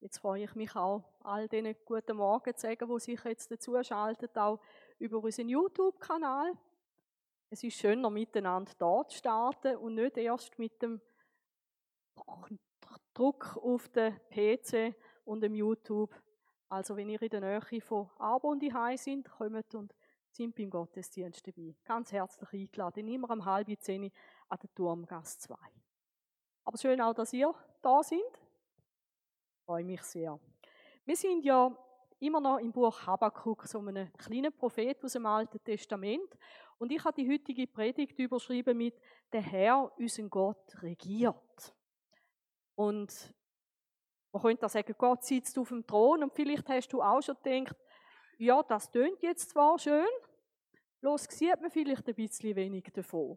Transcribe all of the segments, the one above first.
Jetzt freue ich mich auch, all denen guten Morgen zu sagen, die sich jetzt dazu schalten, auch über unseren YouTube-Kanal. Es ist schöner, miteinander dort zu starten und nicht erst mit dem Druck auf den PC und dem YouTube. Also wenn ihr in der Nähe von Abo und Hai sind, kommt und sind beim Gottesdienst dabei. Ganz herzlich eingeladen, immer um halb zehn an der Turmgasse 2. Aber schön auch, dass ihr da sind. Freue mich sehr. Wir sind ja immer noch im Buch Habakkuk, so einem kleinen Prophet aus dem Alten Testament. Und ich habe die heutige Predigt überschrieben mit Der Herr, unser Gott, regiert. Und man könnte sagen, Gott sitzt auf dem Thron und vielleicht hast du auch schon gedacht, ja, das tönt jetzt zwar schön, bloß sieht man vielleicht ein bisschen wenig davon.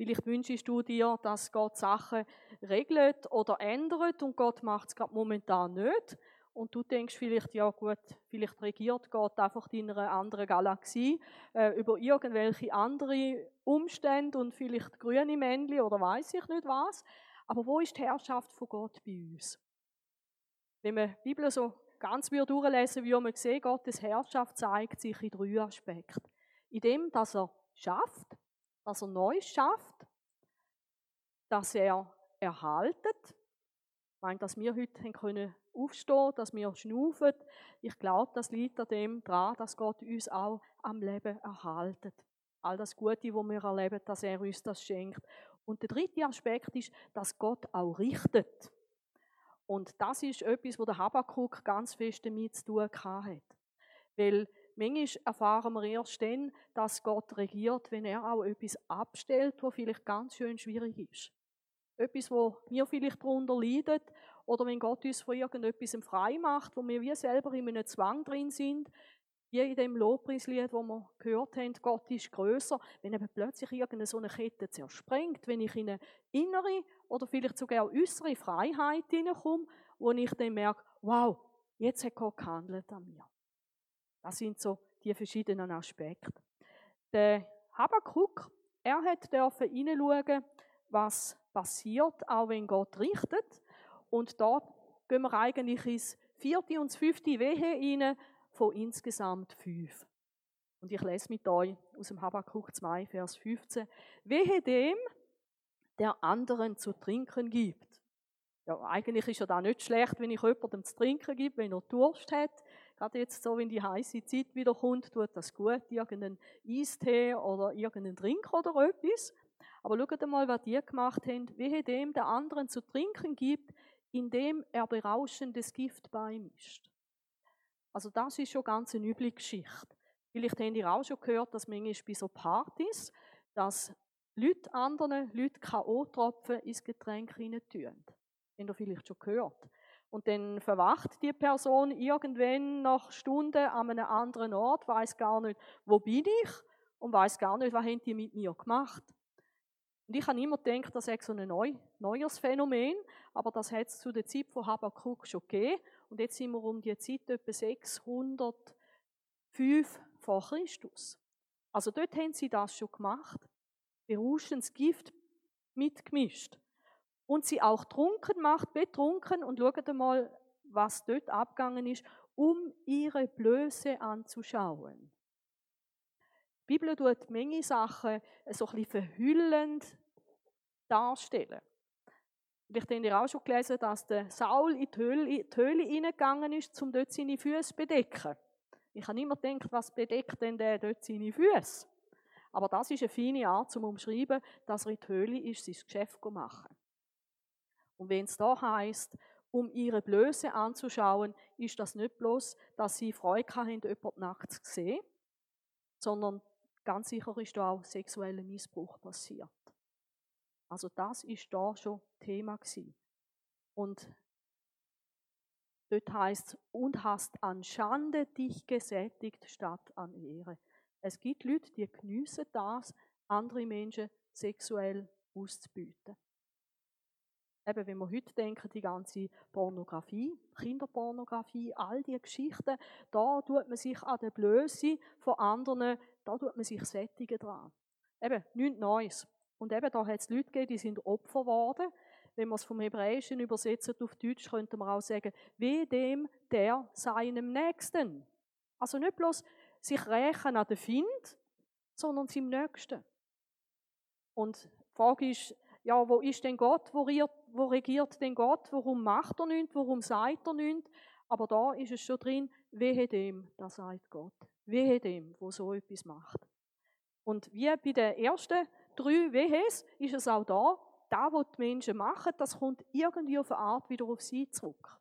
Vielleicht wünschst du dir, dass Gott Sachen regelt oder ändert und Gott macht es gerade momentan nicht. Und du denkst vielleicht, ja gut, vielleicht regiert Gott einfach in einer anderen Galaxie äh, über irgendwelche andere Umstände und vielleicht grüne Männchen oder weiß ich nicht was. Aber wo ist die Herrschaft von Gott bei uns? Wenn man die Bibel so ganz durchlesen würde man sehen, Gottes Herrschaft zeigt sich in drei Aspekten. In dem, dass er schafft, dass er Neues schafft, dass er erhaltet. Ich meine, dass wir heute können aufstehen, dass wir schnaufen. Ich glaube, das liegt an dem dran, dass Gott uns auch am Leben erhaltet. All das Gute, wo wir erleben, dass er uns das schenkt. Und der dritte Aspekt ist, dass Gott auch richtet. Und das ist etwas, wo der Habakkuk ganz fest damit zu tun hat. Weil manchmal erfahren wir erst dann, dass Gott regiert, wenn er auch etwas abstellt, was vielleicht ganz schön schwierig ist. Etwas, wo wir vielleicht darunter leiden, oder wenn Gott uns von irgendetwas frei macht, wo wir wie selber in einem Zwang drin sind, wie in dem Lobpreislied, wo wir gehört haben, Gott ist größer, wenn eben plötzlich irgendeine so eine Kette zersprengt, wenn ich in eine innere oder vielleicht sogar äußere Freiheit hineinkomme, wo ich dann merke, wow, jetzt hat Gott gehandelt an mir. Das sind so die verschiedenen Aspekte. Der Habakkuk, er hat dürfen hineinschauen, was passiert, auch wenn Gott richtet. Und da gehen wir eigentlich ins vierte und fünfte Wehe hinein, von insgesamt fünf. Und ich lese mit euch aus dem Habakkuk 2, Vers 15. Wehe dem, der anderen zu trinken gibt. Ja, eigentlich ist ja da nicht schlecht, wenn ich jemandem zu trinken gebe, wenn er Durst hat. Gerade jetzt so, wenn die heiße Zeit wieder kommt, tut das gut, irgendeinen Eistee oder irgendeinen Drink oder etwas. Aber schaut mal, was die gemacht haben. Wehe dem, der anderen zu trinken gibt, indem er berauschendes Gift beimischt. Also das ist schon ganz eine üble Geschichte. Vielleicht habt ihr auch schon gehört, dass manchmal bei so Partys, dass Leute anderen Leute K.O.-Tropfen ins Getränk rein tun. Habt ihr vielleicht schon gehört. Und dann verwacht die Person irgendwann nach Stunden an einem anderen Ort, weiß gar nicht, wo bin ich und weiß gar nicht, was haben die mit mir gemacht. Und ich habe immer gedacht, das sei so ein neu, neues Phänomen, aber das hat es zu der Zeit von Habakkuk schon gegeben. Und jetzt sind wir um die Zeit etwa 605 vor Christus. Also dort haben sie das schon gemacht. Berauschendes Gift mitgemischt. Und sie auch trunken macht, betrunken und schaut mal, was dort abgegangen ist, um ihre Blöße anzuschauen. Die Bibel tut Menge Sachen so ein bisschen verhüllend darstellen. Vielleicht habt ihr auch schon gelesen, dass der Saul in die Höhle, die hineingegangen ist, um dort seine Füße zu bedecken. Ich habe immer gedacht, was bedeckt denn der dort seine Füße? Aber das ist eine feine Art zum Umschreiben, dass er in die Höhle ist, sein Geschäft zu machen. Und wenn es da heißt, um ihre Blöße anzuschauen, ist das nicht bloß, dass sie Freude haben, jemanden nackt zu sehen, sondern ganz sicher ist da auch sexueller Missbrauch passiert. Also das ist da schon Thema gewesen. Und dort heißt und hast an Schande dich gesättigt statt an Ehre. Es gibt Leute, die geniessen das, andere Menschen sexuell auszubieten. Eben, wenn wir heute denken, die ganze Pornografie, Kinderpornografie, all diese Geschichten, da tut man sich an der Blöße von anderen, da tut man sich sättigen dran. Eben, nichts Neues. Und eben, da hat es Leute gegeben, die sind Opfer geworden, wenn wir es vom Hebräischen übersetzen auf Deutsch, könnte man auch sagen, wie dem, der seinem Nächsten. Also nicht bloß sich rächen an den Find, sondern seinem Nächsten. Und die Frage ist, ja, wo ist denn Gott? Wo, regiert, wo regiert denn Gott? Warum macht er nichts? Warum sagt er nichts? Aber da ist es schon drin, wehe dem, da sagt Gott. Wehe dem, wo so etwas macht. Und wie bei den ersten drei Wehes ist es auch da, da, was die Menschen machen, das kommt irgendwie auf eine Art wieder auf sie zurück.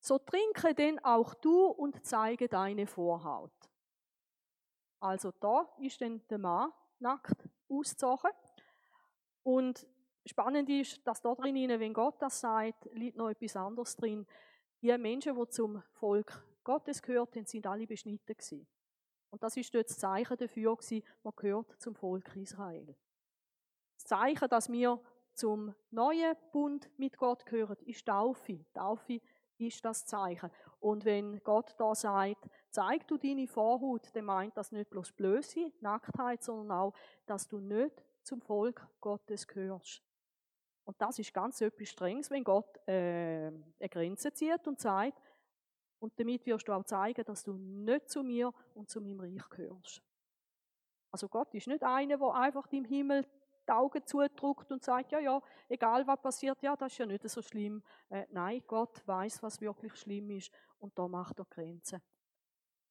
So trinke denn auch du und zeige deine Vorhaut. Also da ist dann der Mann nackt ausgezogen. Und spannend ist, dass da drin, wenn Gott das sagt, liegt noch etwas anderes drin. Die Menschen, die zum Volk Gottes gehört haben, sind alle beschnitten gewesen. Und das ist dort das Zeichen dafür gewesen, man gehört zum Volk Israel. Das Zeichen, dass wir zum neuen Bund mit Gott gehören, ist Taufe. Taufe ist das Zeichen. Und wenn Gott da sagt, zeig du deine Vorhut, dann meint das nicht bloß Blöße, Nacktheit, sondern auch, dass du nicht zum Volk Gottes gehörst. Und das ist ganz etwas Strenges, wenn Gott äh, eine Grenze zieht und sagt, und damit wirst du auch zeigen, dass du nicht zu mir und zu meinem Reich gehörst. Also Gott ist nicht einer, der einfach im Himmel die Augen zudrückt und sagt, ja, ja, egal was passiert, ja, das ist ja nicht so schlimm. Äh, nein, Gott weiß, was wirklich schlimm ist und da macht er Grenzen.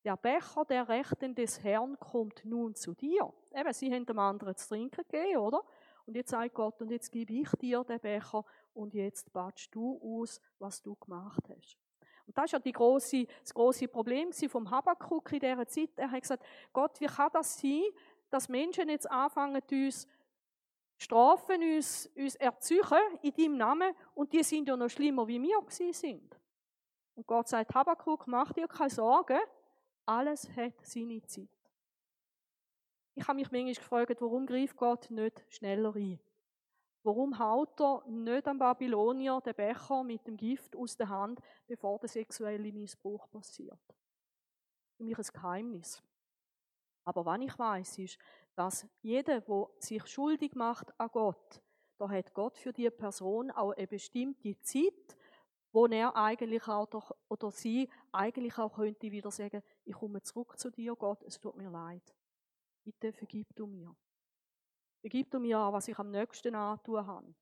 Der Becher der Rechten des Herrn kommt nun zu dir. Eben, sie haben dem anderen zu trinken gegeben, oder? Und jetzt sagt Gott, und jetzt gebe ich dir den Becher und jetzt batschst du aus, was du gemacht hast. Und das ist ja die grosse, das große Problem vom Habakkuk in dieser Zeit. Er hat gesagt, Gott, wie kann das sein, dass Menschen jetzt anfangen, uns strafen, uns, uns erziehen in deinem Namen und die sind ja noch schlimmer, wie wir sind. Und Gott sagt, Habakkuk, mach dir keine Sorgen, alles hat seine Zeit. Ich habe mich manchmal gefragt, warum greift Gott nicht schneller ein? Warum haut er nicht am Babylonier den Becher mit dem Gift aus der Hand, bevor der sexuelle Missbrauch passiert? Für mich ein Geheimnis. Aber was ich weiß, ist, dass jeder, der sich schuldig macht an Gott, da hat Gott für die Person auch eine bestimmte Zeit, wo er eigentlich auch doch, oder sie eigentlich auch könnte wieder sagen, ich komme zurück zu dir, Gott, es tut mir leid. Bitte vergib du mir. Vergib du mir, was ich am nächsten antun habe.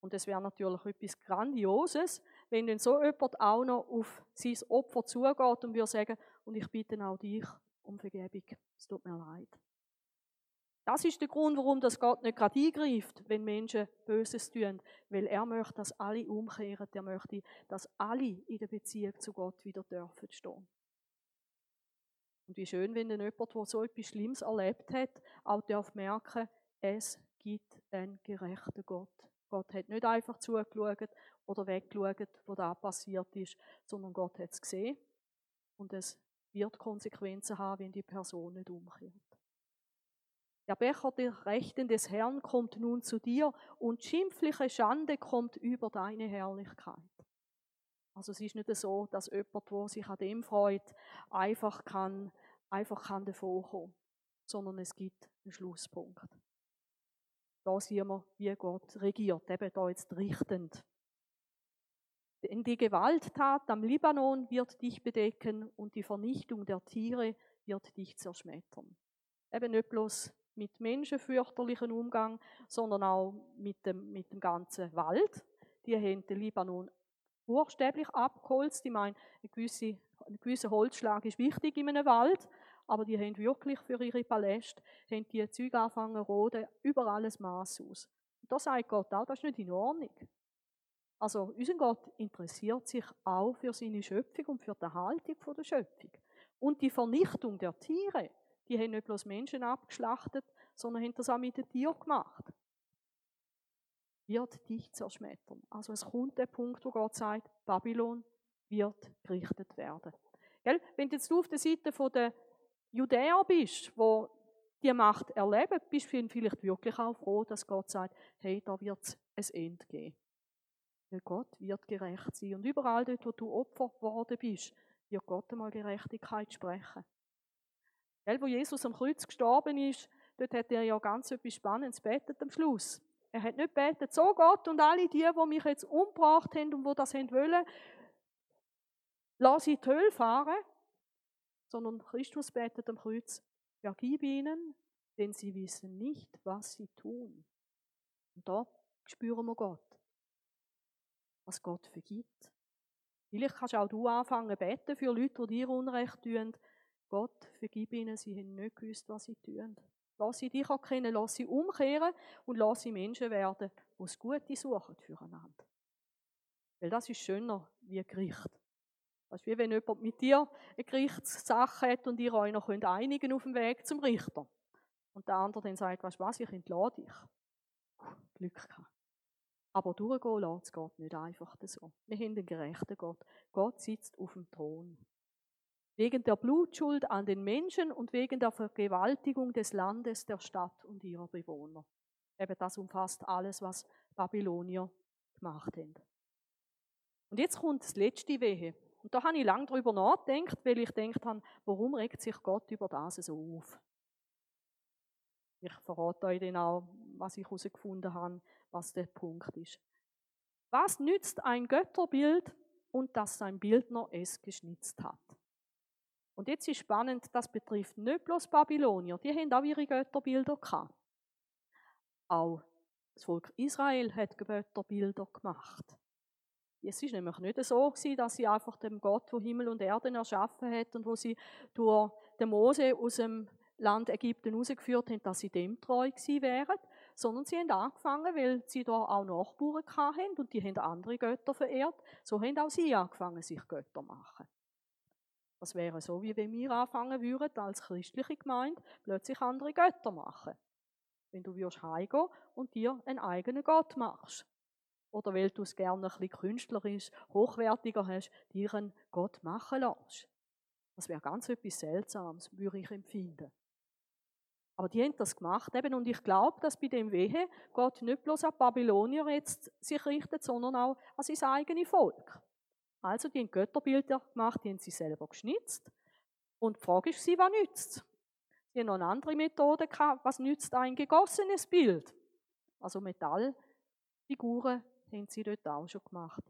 Und es wäre natürlich etwas Grandioses, wenn dann so jemand auch noch auf sein Opfer zugeht und würde sagen, und ich bitte auch dich um Vergebung. Es tut mir leid. Das ist der Grund, warum das Gott nicht gerade eingreift, wenn Menschen Böses tun. Weil er möchte, dass alle umkehren. Er möchte, dass alle in der Beziehung zu Gott wieder dürfen stehen. Und wie schön, wenn dann jemand, der so etwas Schlimmes erlebt hat, auch darf merken, es gibt einen gerechten Gott. Gott hat nicht einfach zugeschaut oder weggeschaut, wo da passiert ist, sondern Gott hat es gesehen. Und es wird Konsequenzen haben, wenn die Person nicht umkehrt. Der Becher der Rechten des Herrn kommt nun zu dir und schimpfliche Schande kommt über deine Herrlichkeit. Also es ist nicht so, dass jemand, der sich an dem freut, einfach kann, einfach kann davon sondern es gibt einen Schlusspunkt. Da sehen wir, wie Gott regiert, eben da jetzt richtend. Denn die Gewalttat am Libanon wird dich bedecken und die Vernichtung der Tiere wird dich zerschmettern. Eben nicht bloß mit menschenfürchterlichen Umgang, sondern auch mit dem, mit dem ganzen Wald. Die haben den Libanon buchstäblich abgeholzt. Ich meine, ein gewisser, ein gewisser Holzschlag ist wichtig in einem Wald, aber die haben wirklich für ihre Paläste haben die Züge angefangen roden, überall ein Maß aus. Und da sagt Gott auch, das ist nicht in Ordnung. Also unser Gott interessiert sich auch für seine Schöpfung und für die Erhaltung der Schöpfung. Und die Vernichtung der Tiere, die haben nicht bloß Menschen abgeschlachtet, sondern haben das auch mit den Tieren gemacht wird dich zerschmettern. Also es kommt der Punkt, wo Gott sagt, Babylon wird gerichtet werden. Gell? Wenn du jetzt auf der Seite der Judäer bist, wo die Macht erleben, bist du vielleicht wirklich auch froh, dass Gott sagt, hey, da wird es ein Ende geben. Weil Gott wird gerecht sein. Und überall dort, wo du Opfer geworden bist, wird Gott einmal Gerechtigkeit sprechen. Gell, wo Jesus am Kreuz gestorben ist, dort hat er ja ganz etwas Spannendes betet am Schluss. Er hat nicht betet, so Gott und alle die, die mich jetzt umgebracht haben und wo das haben wollen, lass sie die Hölle fahren. Sondern Christus betet am Kreuz, vergib ihnen, denn sie wissen nicht, was sie tun. Und da spüren wir Gott, was Gott vergibt. Vielleicht kannst auch du anfangen beten für Leute, die dir Unrecht tun. Gott, vergib ihnen, sie haben nicht gewusst, was sie tun. Lass sie dich erkennen, lass sie umkehren und lass sie Menschen werden, die das Gute suchen füreinander. Weil das ist schöner wie ein Gericht. Das ist wie wenn jemand mit dir eine Gerichtssache hat und ihr euch noch einigen auf dem Weg zum Richter. Und der andere dann sagt, weißt du was, ich entlade dich. Glück gehabt. Aber durchgehen lässt Gott nicht einfach so. Wir haben einen gerechten Gott. Gott sitzt auf dem Thron. Wegen der Blutschuld an den Menschen und wegen der Vergewaltigung des Landes, der Stadt und ihrer Bewohner. Eben das umfasst alles, was Babylonier gemacht haben. Und jetzt kommt das letzte Wehe. Und da habe ich lange darüber nachgedacht, weil ich gedacht habe, warum regt sich Gott über das so auf? Ich verrate euch dann auch, was ich herausgefunden habe, was der Punkt ist. Was nützt ein Götterbild und dass sein Bildner es geschnitzt hat? Und jetzt ist spannend, das betrifft nicht bloß Babylonier, die haben auch ihre Götterbilder gehabt. Auch das Volk Israel hat Götterbilder gemacht. Es ist nämlich nicht so dass sie einfach dem Gott, der Himmel und Erde erschaffen hat und wo sie durch den Mose aus dem Land Ägypten herausgeführt haben, dass sie dem treu gewesen wären, sondern sie haben angefangen, weil sie da auch Nachbarn hatten und die haben andere Götter verehrt, so haben auch sie angefangen, sich Götter zu machen. Das wäre so, wie wenn wir anfangen würden, als christliche Gemeinde plötzlich andere Götter machen. Wenn du würdest heimgehen und dir einen eigenen Gott machst. Oder weil du es gerne ein bisschen künstlerisch, hochwertiger hast, dir einen Gott machen lässt. Das wäre ganz etwas Seltsames, würde ich empfinden. Aber die haben das gemacht eben, und ich glaube, dass bei dem Wehe Gott nicht bloß an Babylonier jetzt sich richtet, sondern auch an sein eigenes Volk. Also, die haben Götterbilder gemacht, die haben sie selber geschnitzt. Und die Frage ist sie, was nützt Sie haben noch eine andere Methode gehabt, was nützt ein gegossenes Bild? Also Metallfiguren haben sie dort auch schon gemacht.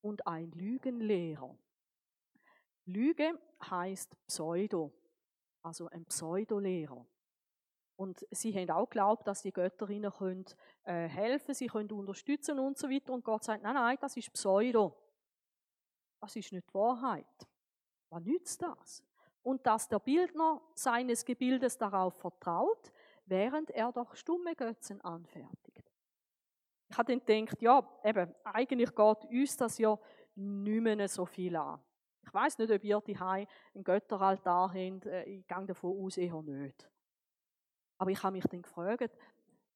Und ein Lügenlehrer. Lüge heißt Pseudo, also ein Pseudolehrer. Und sie haben auch geglaubt, dass die Götter ihnen können, äh, helfen, sie können unterstützen und so weiter. Und Gott sagt, nein, nein, das ist Pseudo. Das ist nicht die Wahrheit. Was nützt das? Und dass der Bildner seines Gebildes darauf vertraut, während er doch stumme Götzen anfertigt. Ich habe dann gedacht, ja, eben, eigentlich geht uns das ja nicht mehr so viel an. Ich weiß nicht, ob ihr die einen Götteraltar habt, äh, ich gehe davon aus, eher nicht. Aber ich habe mich dann gefragt,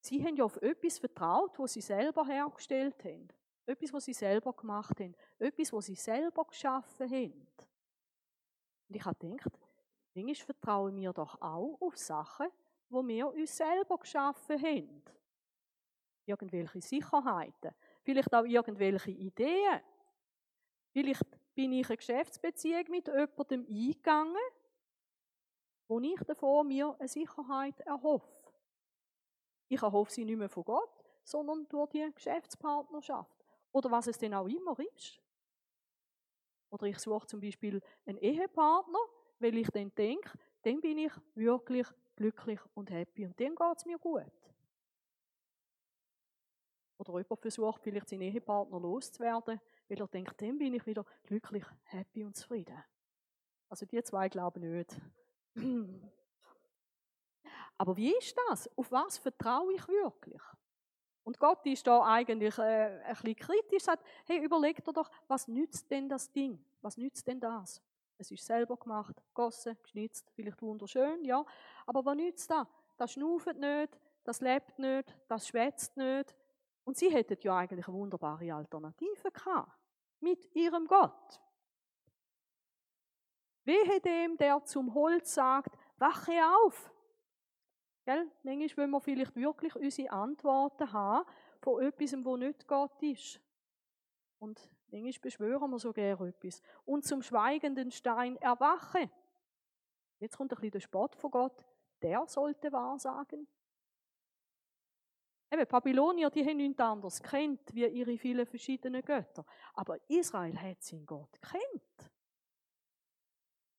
sie haben ja auf etwas vertraut, was sie selber hergestellt haben. Etwas, was sie selber gemacht haben. Etwas, was sie selber geschaffen haben. Und ich habe gedacht, manchmal vertrauen wir doch auch auf Sachen, wo wir uns selber geschaffen haben. Irgendwelche Sicherheiten, vielleicht auch irgendwelche Ideen. Vielleicht bin ich eine Geschäftsbeziehung mit jemandem eingegangen wo ich davon mir eine Sicherheit erhoffe. Ich erhoffe sie nicht mehr von Gott, sondern durch die Geschäftspartnerschaft. Oder was es denn auch immer ist. Oder ich suche zum Beispiel einen Ehepartner, weil ich dann denke, dann bin ich wirklich glücklich und happy und dann geht es mir gut. Oder jemand versucht vielleicht seinen Ehepartner loszuwerden, weil er denkt, dann bin ich wieder glücklich, happy und zufrieden. Also die zwei glauben nicht. Aber wie ist das? Auf was vertraue ich wirklich? Und Gott ist da eigentlich äh, ein bisschen kritisch, sagt, hey, überleg dir doch, was nützt denn das Ding? Was nützt denn das? Es ist selber gemacht, gossen, geschnitzt, vielleicht wunderschön, ja. Aber was nützt das? Das schnauft nicht, das lebt nicht, das schwätzt nicht. Und sie hätten ja eigentlich eine wunderbare Alternative gehabt. Mit ihrem Gott. Wehe dem, der zum Holz sagt, wache auf. Gell? Manchmal wollen wir vielleicht wirklich unsere Antworten haben von etwas, wo nicht Gott ist. Und manchmal beschwören wir so gerne etwas. Und zum schweigenden Stein erwache. Jetzt kommt ein bisschen der Spott von Gott. Der sollte wahrsagen. Eben, Babylonier, die haben nichts anderes kennt, wie ihre vielen verschiedenen Götter. Aber Israel hat seinen Gott kennt.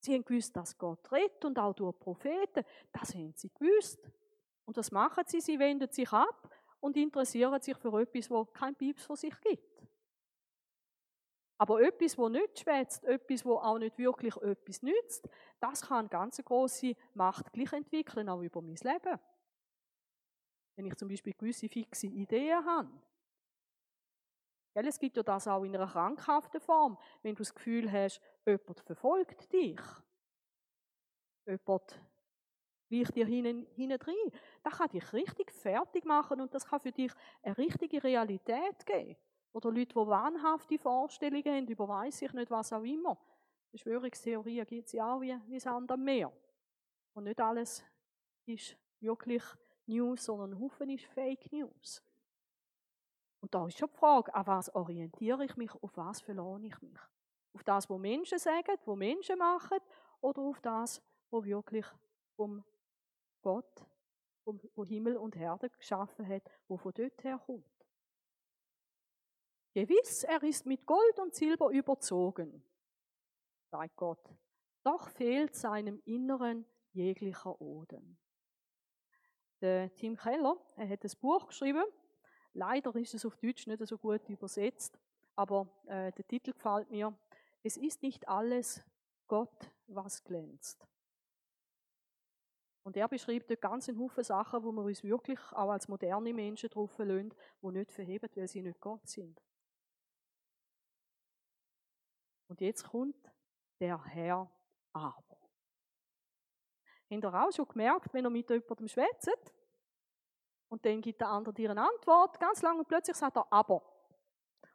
Sie haben gewusst, dass Gott redet und auch durch Propheten. Das haben sie gewusst. Und was machen sie? Sie wenden sich ab und interessieren sich für etwas, wo kein Pieps von sich gibt. Aber etwas, wo nicht schwätzt, etwas, wo auch nicht wirklich etwas nützt, das kann ganz große Macht gleich entwickeln, auch über mein Leben. Wenn ich zum Beispiel gewisse fixe Ideen habe. Es gibt ja das auch in einer krankhaften Form, wenn du das Gefühl hast, jemand verfolgt dich. Jemand weicht dir hinten, rein. Das kann dich richtig fertig machen und das kann für dich eine richtige Realität geben. Oder Leute, die wahnhafte Vorstellungen haben über weiß ich nicht was auch immer. Verschwörungstheorien gibt es ja auch wie, wie Sand am Meer. Und nicht alles ist wirklich News, sondern ein Haufen ist Fake News. Und da ist schon die Frage, an was orientiere ich mich, auf was verlohne ich mich? Auf das, was Menschen sagen, was Menschen machen, oder auf das, was wirklich vom Gott, vom, wo Himmel und Erde geschaffen hat, wo von dort her kommt? Gewiss, er ist mit Gold und Silber überzogen, sagt Gott, doch fehlt seinem Inneren jeglicher Oden. Der Tim Keller, er hat ein Buch geschrieben. Leider ist es auf Deutsch nicht so gut übersetzt, aber äh, der Titel gefällt mir. Es ist nicht alles Gott, was glänzt. Und er beschreibt dort ganz einen Haufen Sachen, wo wir uns wirklich auch als moderne Menschen drauf lassen, die nicht verheben, weil sie nicht Gott sind. Und jetzt kommt der Herr aber. Habt ihr auch schon gemerkt, wenn ihr mit jemandem schwätzt und dann gibt der andere dir eine Antwort, ganz lang und plötzlich sagt er aber.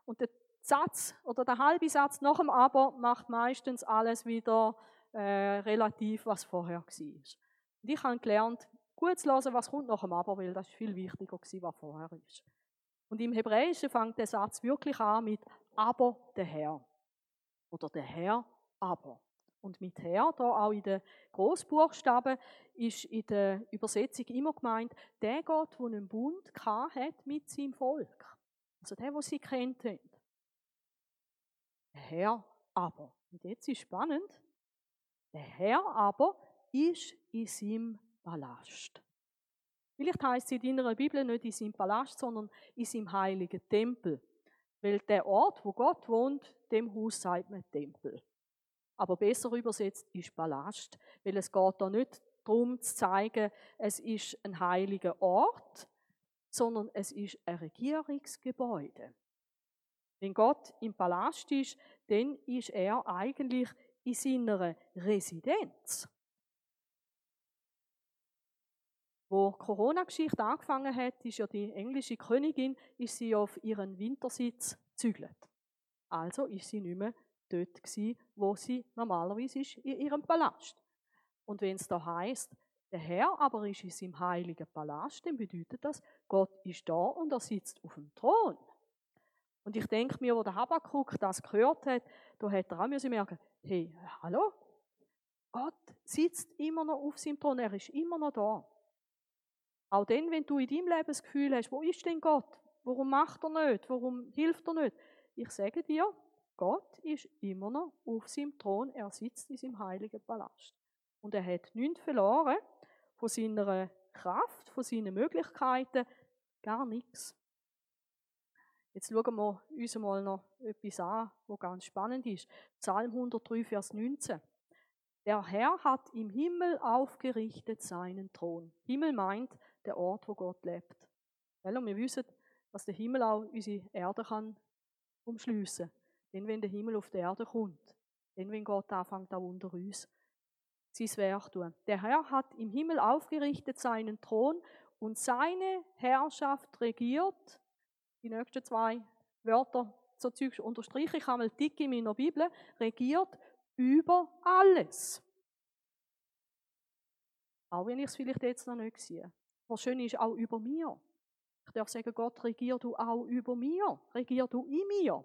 Und der Satz oder der halbe Satz nach dem aber macht meistens alles wieder äh, relativ, was vorher war. Und ich habe gelernt, gut zu hören, was kommt nach dem aber, weil das ist viel wichtiger gewesen, was vorher ist. Und im Hebräischen fängt der Satz wirklich an mit aber der Herr oder der Herr aber. Und mit Herr, da auch in den Großbuchstaben, ist in der Übersetzung immer gemeint, der Gott, der einen Bund hat mit seinem Volk. Also der, wo sie kennt haben. Der Herr aber. Und jetzt ist spannend. Der Herr aber ist in seinem Palast. Vielleicht heißt es in deiner Bibel nicht in seinem Palast, sondern in seinem heiligen Tempel. Weil der Ort, wo Gott wohnt, dem Haus sagt man Tempel. Aber besser übersetzt ist Palast, weil es geht da nicht darum zu zeigen, es ist ein heiliger Ort, sondern es ist ein Regierungsgebäude. Wenn Gott im Palast ist, dann ist er eigentlich in seiner Residenz. Wo die Corona-Geschichte angefangen hat, ist ja die englische Königin, ist sie auf ihren Wintersitz gezügelt. Also ist sie nicht mehr dort gewesen, wo sie normalerweise ist, in ihrem Palast. Und wenn es da heißt, der Herr aber ist in seinem heiligen Palast, dann bedeutet das, Gott ist da und er sitzt auf dem Thron. Und ich denke mir, wo der Habakkuk das gehört hat, da hat er auch müssen merken, hey, hallo? Gott sitzt immer noch auf seinem Thron, er ist immer noch da. Auch dann, wenn du in deinem Leben das Gefühl hast, wo ist denn Gott? Warum macht er nicht? Warum hilft er nicht? Ich sage dir, Gott ist immer noch auf seinem Thron, er sitzt in seinem heiligen Palast. Und er hat nichts verloren von seiner Kraft, von seinen Möglichkeiten, gar nichts. Jetzt schauen wir uns mal noch etwas an, was ganz spannend ist. Psalm 103, Vers 19. Der Herr hat im Himmel aufgerichtet seinen Thron. Himmel meint der Ort, wo Gott lebt. Weil wir wissen, dass der Himmel auch unsere Erde kann umschliessen. Denn wenn der Himmel auf die Erde kommt, denn wenn Gott anfängt auch unter uns sein Werk tun. Der Herr hat im Himmel aufgerichtet seinen Thron und seine Herrschaft regiert. Die nächsten zwei Wörter so Zeugs unterstreiche ich einmal dick in meiner Bibel. Regiert über alles. Auch wenn ich es vielleicht jetzt noch nicht sehe. Was schön ist, auch über mir. Ich darf sagen, Gott, regier du auch über mir. Regier du in mir.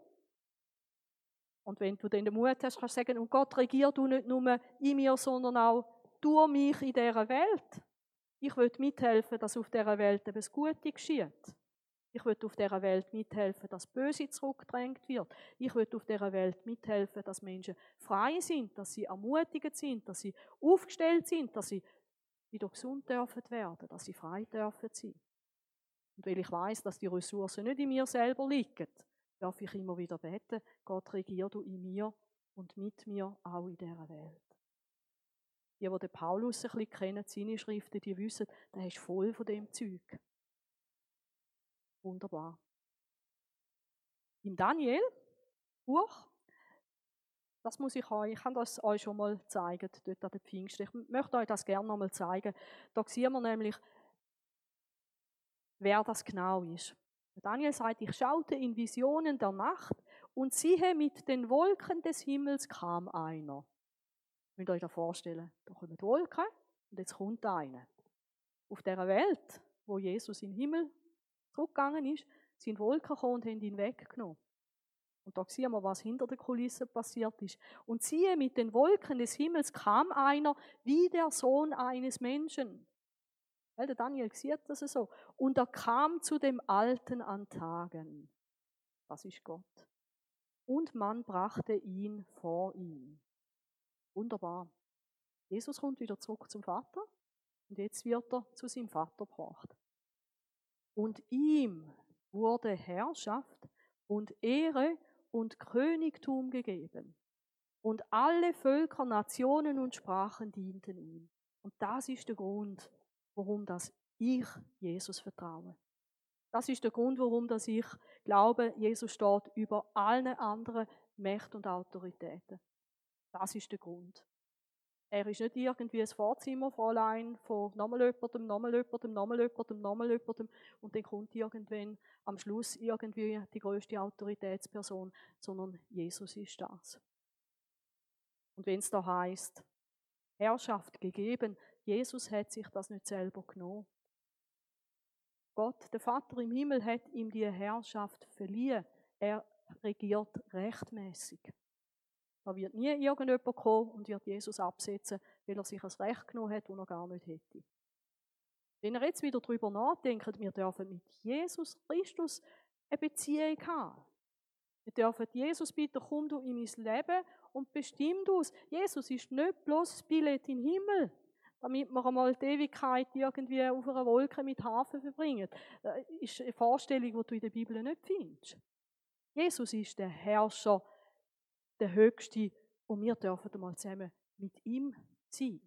Und wenn du dann den Mut hast, kannst du sagen, und Gott, regier du nicht nur in mir, sondern auch durch mich in dieser Welt. Ich will mithelfen, dass auf dieser Welt etwas Gutes geschieht. Ich will auf dieser Welt mithelfen, dass Böse zurückgedrängt wird. Ich will auf dieser Welt mithelfen, dass Menschen frei sind, dass sie ermutigt sind, dass sie aufgestellt sind, dass sie wieder gesund dürfen werden, dass sie frei dürfen sein. Und weil ich weiß, dass die Ressourcen nicht in mir selber liegen, darf ich immer wieder beten, Gott regier du in mir und mit mir auch in dieser Welt. Die, die den Paulus ein bisschen kennen, seine Schriften, die wissen, der ist voll von dem Zeug. Wunderbar. Im Daniel Buch, das muss ich euch, ich kann das euch schon mal zeigen, dort an der Pfingsten. Ich möchte euch das gerne noch mal zeigen. Da sehen wir nämlich, wer das genau ist. Daniel sagt, ich schaute in Visionen der Nacht und siehe, mit den Wolken des Himmels kam einer. Könnt ihr euch das vorstellen? Da kommen Wolken und jetzt kommt einer. Auf der Welt, wo Jesus in den Himmel zurückgegangen ist, sind Wolken gekommen und haben ihn weggenommen. Und da sehen wir, was hinter der Kulisse passiert ist. Und siehe, mit den Wolken des Himmels kam einer wie der Sohn eines Menschen. Weil der Daniel sieht das so. Und er kam zu dem Alten an Tagen. Das ist Gott. Und man brachte ihn vor ihn. Wunderbar. Jesus kommt wieder zurück zum Vater und jetzt wird er zu seinem Vater gebracht. Und ihm wurde Herrschaft und Ehre und Königtum gegeben. Und alle Völker, Nationen und Sprachen dienten ihm. Und das ist der Grund, warum das ich Jesus vertraue. Das ist der Grund, warum dass ich glaube, Jesus steht über allen anderen Mächten und Autoritäten. Das ist der Grund. Er ist nicht irgendwie ein Vorzimmerfräulein von nochmal jemandem, nochmal jemandem, nochmal jemandem, nochmal jemandem und dann kommt irgendwann am Schluss irgendwie die größte Autoritätsperson, sondern Jesus ist das. Und wenn es da heißt, Herrschaft gegeben, Jesus hat sich das nicht selber genommen. Gott, der Vater im Himmel, hat ihm die Herrschaft verliehen. Er regiert rechtmäßig. Da wird nie irgendjemand kommen und wird Jesus absetzen, weil er sich ein Recht genommen hat, das er gar nicht hätte. Wenn ihr jetzt wieder darüber nachdenkt, wir dürfen mit Jesus Christus eine Beziehung haben. Wir dürfen Jesus bitten, komm du in mein Leben und bestimm du es. Jesus ist nicht bloß das Billett in den Himmel, damit wir einmal die Ewigkeit irgendwie auf einer Wolke mit Hafen verbringen. Das ist eine Vorstellung, die du in der Bibel nicht findest. Jesus ist der Herrscher der Höchste und wir dürfen mal zusammen mit ihm sein.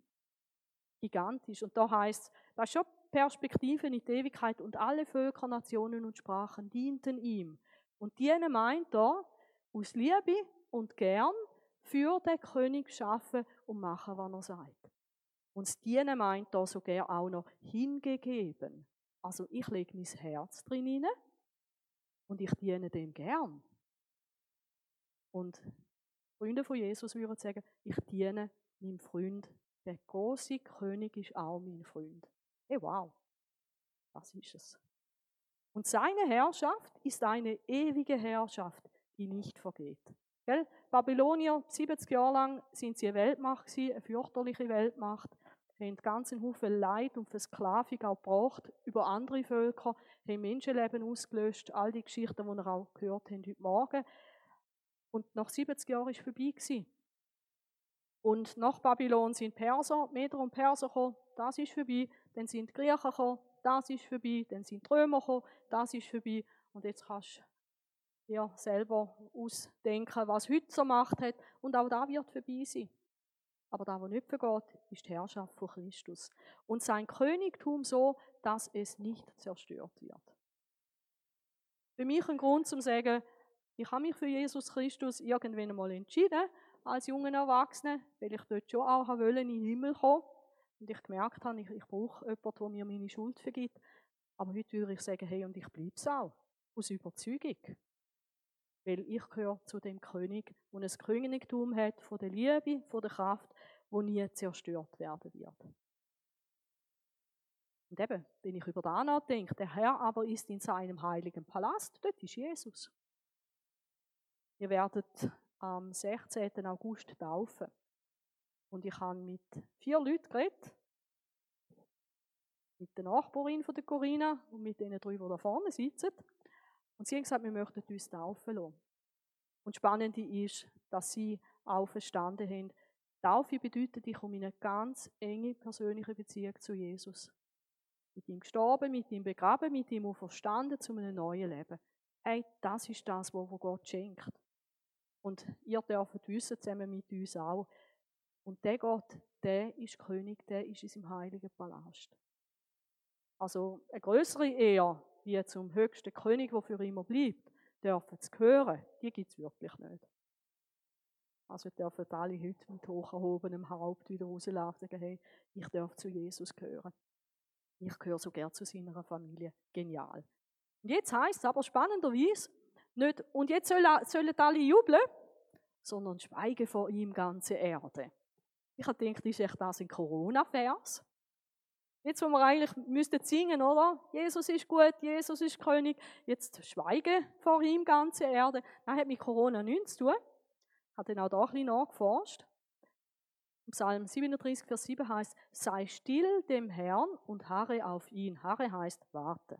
Gigantisch. Und da heißt das ist schon Perspektive in die Ewigkeit und alle Völker, Nationen und Sprachen dienten ihm. Und dienen meint er aus Liebe und gern für den König schaffen und machen, was er sagt. Und das Dienen meint da sogar auch noch hingegeben. Also ich lege mein Herz drin hinein und ich diene dem gern. Und Freunde von Jesus würden sagen, ich diene meinem Freund. Der große König ist auch mein Freund. Hey, wow. Das ist es. Und seine Herrschaft ist eine ewige Herrschaft, die nicht vergeht. Gell? Babylonier, 70 Jahre lang sind sie eine Weltmacht gewesen, eine fürchterliche Weltmacht, haben ganzen Haufen Leid und Versklavung auch gebraucht über andere Völker, haben Menschenleben ausgelöscht, all die Geschichten, die wir auch gehört haben heute Morgen. Und nach 70 Jahren ist vorbei gewesen. Und nach Babylon sind Perser, Meder und Perser gekommen, das ist vorbei. Dann sind Griechen gekommen, das ist vorbei. Dann sind Römer gekommen, das ist vorbei. Und jetzt kannst du dir selber ausdenken, was heute so Macht hat. Und auch da wird vorbei sein. Aber da, wo nicht vergeht, ist die Herrschaft von Christus. Und sein Königtum so, dass es nicht zerstört wird. Für mich ein Grund zum sagen, ich habe mich für Jesus Christus irgendwann einmal entschieden, als junger Erwachsener, weil ich dort schon auch wollte, in den Himmel kommen und ich gemerkt habe, ich, ich brauche jemanden, der mir meine Schuld vergibt. Aber heute würde ich sagen, hey, und ich bleibe es auch, aus Überzeugung. Weil ich gehöre zu dem König, der ein Königtum hat von der Liebe, von der Kraft, wo nie zerstört werden wird. Und eben, wenn ich über das nachdenke, der Herr aber ist in seinem heiligen Palast, dort ist Jesus. Ihr werdet am 16. August taufen. Und ich habe mit vier Leuten geredet. Mit der Nachbarin von der Corinna und mit den drei, die da vorne sitzen. Und sie haben gesagt, wir möchten uns taufen lassen. Und spannend ist, dass sie auch verstanden haben, Taufe bedeutet, ich komme in eine ganz enge persönliche Beziehung zu Jesus. Mit ihm gestorben, mit ihm begraben, mit ihm auferstanden zu einem neuen Leben. Hey, das ist das, was Gott schenkt. Und ihr dürft wissen, zusammen mit uns auch. Und der Gott, der ist König, der ist in seinem heiligen Palast. Also eine größere Ehe, wie zum höchsten König, der für immer bleibt, dürfen zu hören, die gibt es wirklich nicht. Also dürfen alle heute mit hoch erhobenem Haupt wieder rauslaufen sagen, hey, ich darf zu Jesus gehören. Ich gehöre so gern zu seiner Familie. Genial. Und jetzt heißt es aber spannenderweise, nicht, und jetzt sollen alle jubeln, sondern schweigen vor ihm ganze Erde. Ich habe gedacht, ist das ein Corona-Vers? Jetzt, wo wir eigentlich müssten singen, oder? Jesus ist gut, Jesus ist König. Jetzt schweigen vor ihm ganze Erde. Das hat mit Corona nichts zu tun. Habe dann auch da ein bisschen nachgeforscht. Psalm 37, Vers 7 heißt, sei still dem Herrn und harre auf ihn. Harre heißt warte.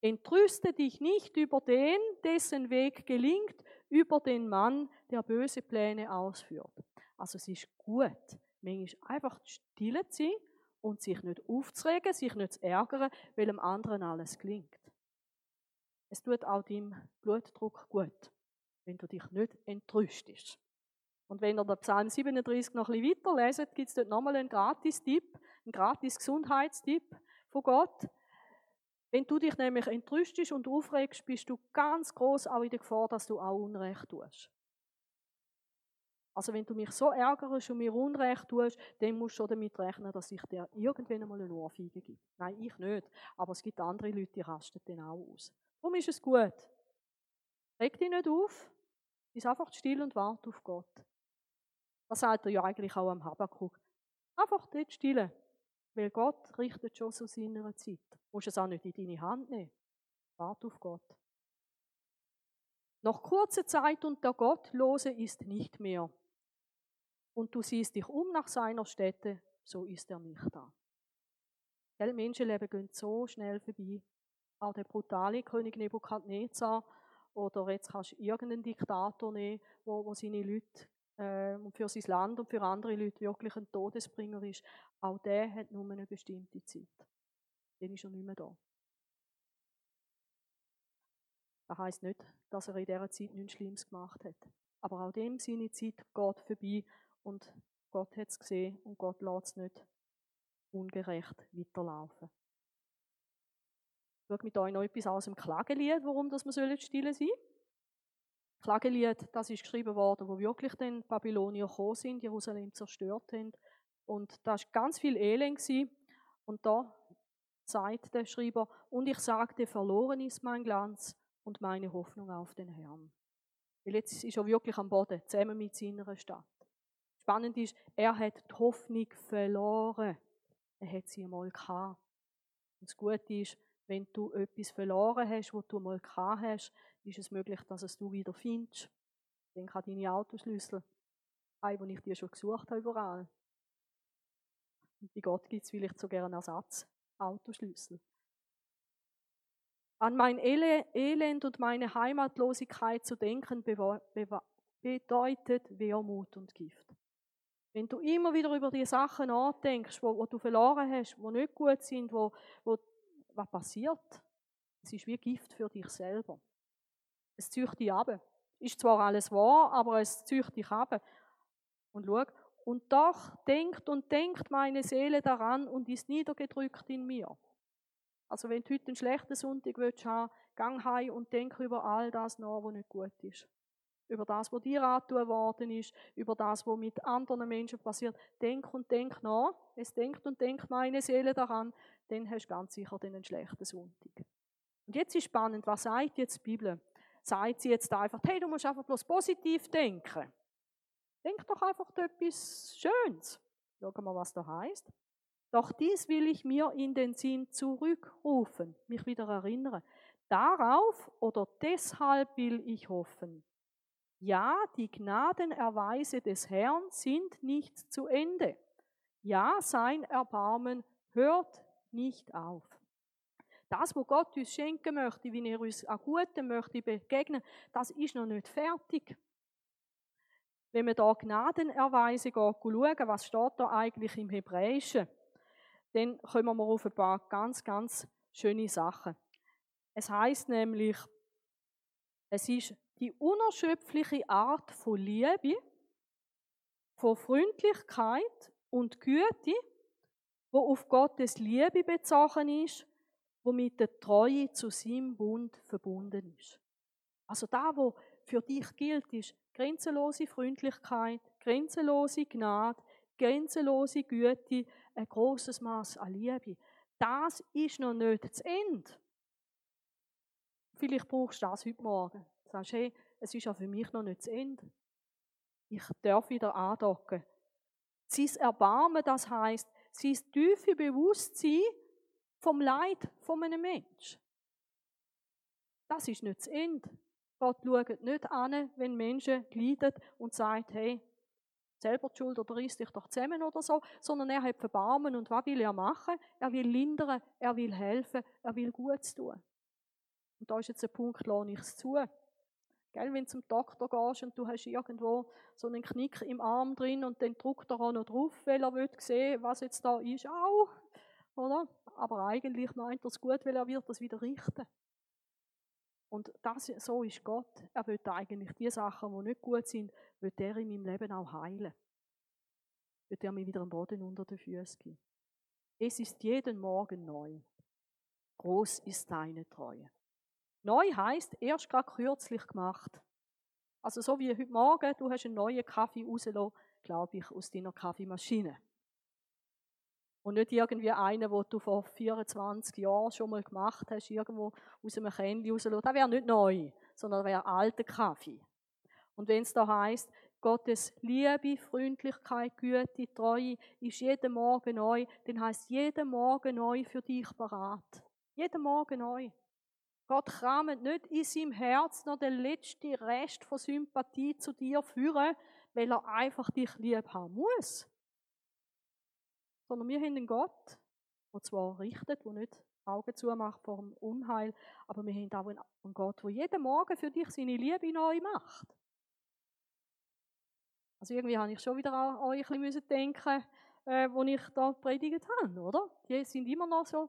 Entrüste dich nicht über den, dessen Weg gelingt, über den Mann, der böse Pläne ausführt. Also es ist gut, manchmal einfach still zu sein und sich nicht aufzuregen, sich nicht zu ärgern, weil dem anderen alles gelingt. Es tut auch deinem Blutdruck gut, wenn du dich nicht entrüstest. Und wenn ihr den Psalm 37 noch ein bisschen weiterleset, gibt es dort nochmal einen Gratis-Tipp, einen Gratis-Gesundheitstipp von Gott. Wenn du dich nämlich entrüstest und aufregst, bist du ganz groß auch in der Gefahr, dass du auch Unrecht tust. Also wenn du mich so ärgerst und mir Unrecht tust, dann musst du schon damit rechnen, dass ich dir irgendwann einmal eine Ohrfeige gebe. Nein, ich nicht. Aber es gibt andere Leute, die rasten dann auch aus. Warum ist es gut? Reg dich nicht auf. Ist einfach still und warte auf Gott. Das sagt er ja eigentlich auch am Habakkuk. Einfach dort stillen. Weil Gott richtet schon zu seiner Zeit. Du musst es auch nicht in deine Hand nehmen. Warte auf Gott. Noch kurze Zeit und der Gottlose ist nicht mehr und du siehst dich um nach seiner Stätte, so ist er nicht da. Gell, Menschenleben gehen so schnell vorbei. Auch der brutale König Nebukadnezar oder jetzt kannst du irgendeinen Diktator nehmen, wo, wo seine Leute äh, für sein Land und für andere Leute wirklich ein Todesbringer ist. Auch der hat nur eine bestimmte Zeit. Dann ist er nicht mehr da. Das heisst nicht, dass er in dieser Zeit nichts Schlimmes gemacht hat. Aber auch dem seine Zeit geht vorbei und Gott hat es gesehen und Gott lässt es nicht ungerecht weiterlaufen. Ich schaue mit euch noch etwas aus dem Klagelied, warum das wir still sein sollen. Klagelied, das ist geschrieben worden, wo wirklich den Babylonier gekommen sind, Jerusalem zerstört haben. Und da war ganz viel Elend. Gewesen. Und da sagt der Schreiber, und ich sagte, verloren ist mein Glanz und meine Hoffnung auf den Herrn. Weil jetzt ist er wirklich am Boden, zusammen mit seiner Stadt. Spannend ist, er hat die Hoffnung verloren. Er hat sie einmal gehabt. Und das Gute ist, wenn du etwas verloren hast, was du einmal gehabt hast, ist es möglich, dass es du wieder findest. Denk an deine Autoschlüssel. Ein, wo ich dir schon gesucht habe überall. Und bei Gott gibt es vielleicht sogar einen Ersatz. Autoschlüssel. An mein Elend und meine Heimatlosigkeit zu denken bedeutet Wehrmut und Gift. Wenn du immer wieder über die Sachen nachdenkst, wo, wo du verloren hast, wo nicht gut sind, wo, wo, was passiert? Es ist wie Gift für dich selber. Es zieht dich ab. Ist zwar alles wahr, aber es zieht dich ab. Und schau, und doch denkt und denkt meine Seele daran und ist niedergedrückt in mir. Also wenn du heute einen schlechten Sonntag willst haben, gang heim und denk über all das nach, was nicht gut ist über das, was dir angetan worden ist, über das, was mit anderen Menschen passiert. Denk und denk nach. Es denkt und denkt meine Seele daran, dann hast du ganz sicher einen schlechten Sonntag. Und jetzt ist spannend, was sagt jetzt die Bibel? Sagt sie jetzt einfach, hey, du musst einfach bloß positiv denken. Denk doch einfach etwas Schönes. Schauen wir, was da heißt. Doch dies will ich mir in den Sinn zurückrufen, mich wieder erinnern. Darauf oder deshalb will ich hoffen. Ja, die Gnadenerweise des Herrn sind nicht zu Ende. Ja, sein Erbarmen hört nicht auf. Das, was Gott uns schenken möchte, wie er uns an Guten möchte begegnen, das ist noch nicht fertig. Wenn wir da Gnadenerweise schauen, was steht da eigentlich im Hebräischen, dann kommen wir auf ein paar ganz, ganz schöne Sachen. Es heißt nämlich, es ist die unerschöpfliche Art von Liebe, von Freundlichkeit und Güte, wo auf Gottes Liebe bezogen ist, wo mit der Treue zu seinem Bund verbunden ist. Also da, wo für dich gilt, ist grenzenlose Freundlichkeit, grenzenlose Gnade, grenzenlose Güte, ein großes Maß an Liebe. Das ist noch nicht das Ende. Vielleicht brauchst du das heute Morgen. Du sagst, hey, es ist ja für mich noch nicht das Ende. Ich darf wieder andocken. Sein Erbarmen, das heißt, sein tiefe Bewusstsein vom Leid von einem Menschen. Das ist nicht das Ende. Gott schaut nicht an, wenn Menschen leiden und sagt, hey, selber die Schuld oder reiss dich doch zusammen oder so, sondern er hat Verbarmen und was will er machen? Er will lindern, er will helfen, er will Gutes tun. Und da ist jetzt ein Punkt, lohne ich es zu. Gell, wenn du zum Doktor gehst und du hast irgendwo so einen Knick im Arm drin und dann drückt er auch noch drauf, weil er will sehen, was jetzt da ist. Au! Oder? Aber eigentlich meint er es gut, weil er wird das wieder richten. Und das, so ist Gott. Er will eigentlich die Sachen, die nicht gut sind, will er in meinem Leben auch heilen. Will er mir wieder einen Boden unter den Füßen geben. Es ist jeden Morgen neu. Groß ist deine Treue. Neu heißt erst gerade kürzlich gemacht. Also so wie heute Morgen, du hast einen neuen Kaffee rausgelassen, glaube ich, aus deiner Kaffeemaschine. Und nicht irgendwie einen, den du vor 24 Jahren schon mal gemacht hast, irgendwo aus einem Kännchen rauslassen. Das wäre nicht neu, sondern wäre alter Kaffee. Und wenn es da heißt, Gottes Liebe, Freundlichkeit, Güte, Treue ist jeden Morgen neu, dann heißt jeden Morgen neu für dich parat. Jeden Morgen neu. Gott kramt nicht in seinem Herz noch den letzten Rest von Sympathie zu dir führen, weil er einfach dich lieb haben muss. Sondern wir haben einen Gott, der zwar richtet, der nicht Augen zumacht vor dem Unheil, aber wir haben auch einen Gott, der jeden Morgen für dich seine Liebe neu macht. Also irgendwie habe ich schon wieder an euch ein bisschen denken, äh, wo ich da predigt habe, oder? Die sind immer noch so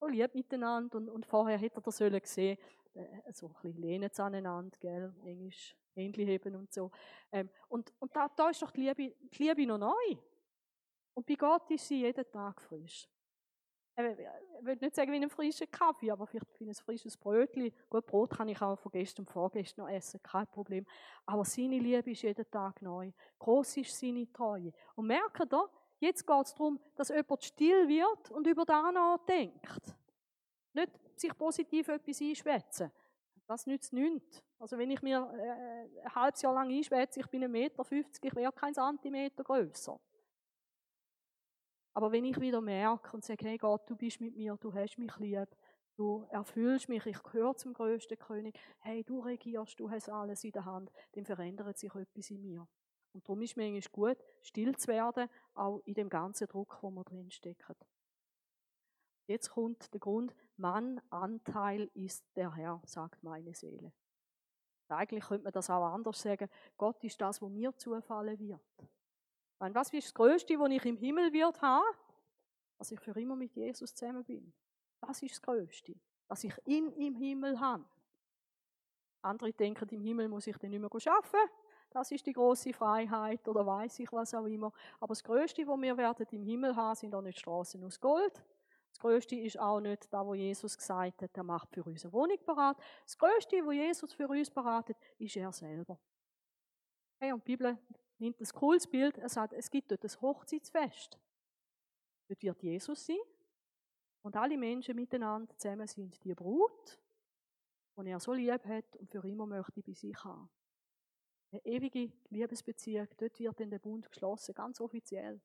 so lieb miteinander und, und vorher hätte er das sollen sehen, äh, so ein bisschen lehnen sie aneinander, gell, Englisch, Händchen heben und so. Ähm, und und da, da ist doch die Liebe, die Liebe noch neu. Und bei Gott ist sie jeden Tag frisch. Ich will nicht sagen wie einen frischen Kaffee, aber vielleicht wie ein frisches Brötchen. Gut, Brot kann ich auch von gestern und vorgestern noch essen, kein Problem. Aber seine Liebe ist jeden Tag neu. Groß ist seine Treue. Und merkt ihr, Jetzt geht es darum, dass jemand still wird und über das nachdenkt. Nicht sich positiv etwas einschwätzen. Das nützt nichts. Also wenn ich mir äh, ein halbes Jahr lang einschwätze, ich bin 1,50 Meter, ich wäre kein Zentimeter größer. Aber wenn ich wieder merke und sage, hey Gott, du bist mit mir, du hast mich lieb, du erfüllst mich, ich gehöre zum größten König, hey, du regierst, du hast alles in der Hand, dann verändert sich etwas in mir. Und darum ist es manchmal gut, still zu werden, auch in dem ganzen Druck, wo wir drin stecken. Jetzt kommt der Grund, Mann, Anteil ist der Herr, sagt meine Seele. Eigentlich könnte man das auch anders sagen. Gott ist das, was mir zufallen wird. Meine, was ist das Größte, was ich im Himmel wird haben? Dass ich für immer mit Jesus zusammen bin. Das ist das Größte. Dass ich ihn im Himmel habe. Andere denken, im Himmel muss ich dann nicht mehr arbeiten. Das ist die große Freiheit oder weiß ich was auch immer. Aber das Größte, was wir werden im Himmel haben, sind auch nicht Straßen aus Gold. Das Größte ist auch nicht da, wo Jesus gesagt hat, er macht für uns eine Wohnung parat. Das Größte, wo Jesus für uns beratet, ist er selber. Hey, und die Bibel nimmt ein cooles Bild. Er sagt, es gibt dort ein Hochzeitsfest. Dort wird Jesus sein. Und alle Menschen miteinander zusammen sind die Brut, die er so lieb hat und für immer möchte bei sich haben. Eine ewige Liebesbeziehung, dort wird dann der Bund geschlossen, ganz offiziell.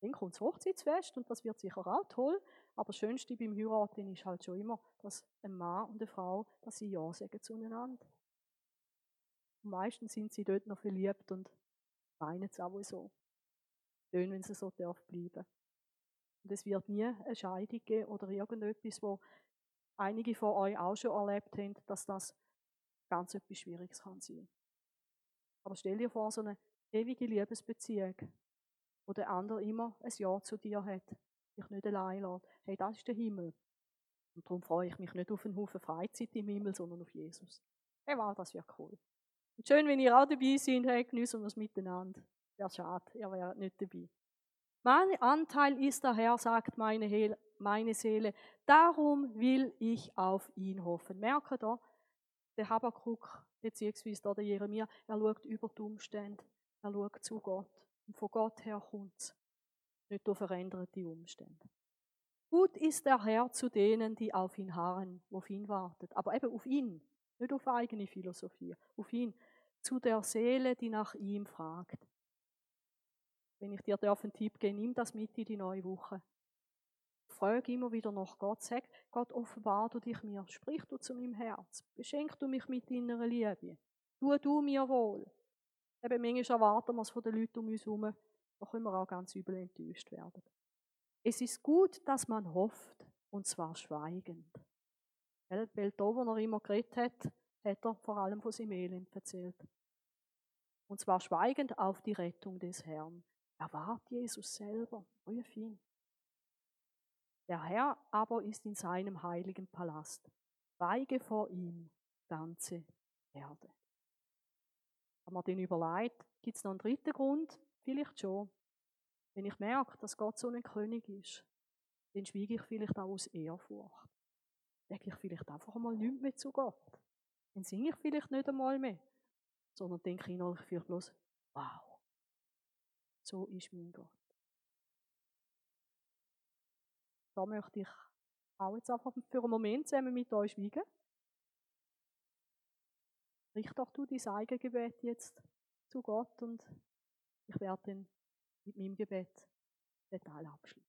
Dann kommt das Hochzeitsfest und das wird sicher auch toll, aber das Schönste beim Heiraten ist halt schon immer, dass ein Mann und eine Frau, dass sie Ja sagen zueinander. Und meistens sind sie dort noch verliebt und meinen es auch so. Schön, wenn sie so darf bleiben. Und es wird nie eine Scheidung geben oder irgendetwas, wo einige von euch auch schon erlebt haben, dass das ganz etwas Schwieriges kann sein. Aber stell dir vor, so eine ewige Liebesbeziehung, wo der andere immer ein Ja zu dir hat, dich nicht allein lässt. Hey, das ist der Himmel. Und darum freue ich mich nicht auf einen Haufen Freizeit im Himmel, sondern auf Jesus. Hey, wow, das wäre cool. Und schön, wenn ihr auch dabei seid, hey, geniessen wir es miteinander. Wäre schade, ihr wärt nicht dabei. Mein Anteil ist der Herr, sagt meine, Seele. Darum will ich auf ihn hoffen. Merke da, der Habakkuk, beziehungsweise der Jeremia, er schaut über die Umstände. Er schaut zu Gott. Und von Gott her kommt es. Nicht durch veränderte Umstände. Gut ist der Herr zu denen, die auf ihn harren, auf ihn wartet. Aber eben auf ihn, nicht auf eigene Philosophie, auf ihn. Zu der Seele, die nach ihm fragt. Wenn ich dir einen Tipp geben nimm das mit in die neue Woche. Frag immer wieder nach Gott. Sag, Gott, offenbar du dich mir. Sprich du zu meinem Herz. Beschenk du mich mit deiner Liebe. Tu du mir wohl. Eben, manchmal erwarten wir es von den Leuten um uns herum. Da können wir auch ganz übel enttäuscht werden. Es ist gut, dass man hofft, und zwar schweigend. Weil da, wo er immer geredet hat, hat er vor allem von seinem Elend erzählt. Und zwar schweigend auf die Rettung des Herrn. Erwart Jesus selber. Prüf ihn. Der Herr aber ist in seinem heiligen Palast. Weige vor ihm ganze Erde. Haben wir den überlegt, gibt es noch einen dritten Grund? Vielleicht schon. Wenn ich merke, dass Gott so ein König ist, dann schwiege ich vielleicht auch aus Ehrfurcht. Denke ich vielleicht einfach mal nicht mehr zu Gott. Dann singe ich vielleicht nicht einmal mehr, sondern denke innerlich vielleicht bloß, wow, so ist mein Gott. Da möchte ich auch jetzt einfach für einen Moment zusammen mit euch schweigen. Richte doch du dein eigenes Gebet jetzt zu Gott und ich werde dann mit meinem Gebet den Teil abschließen.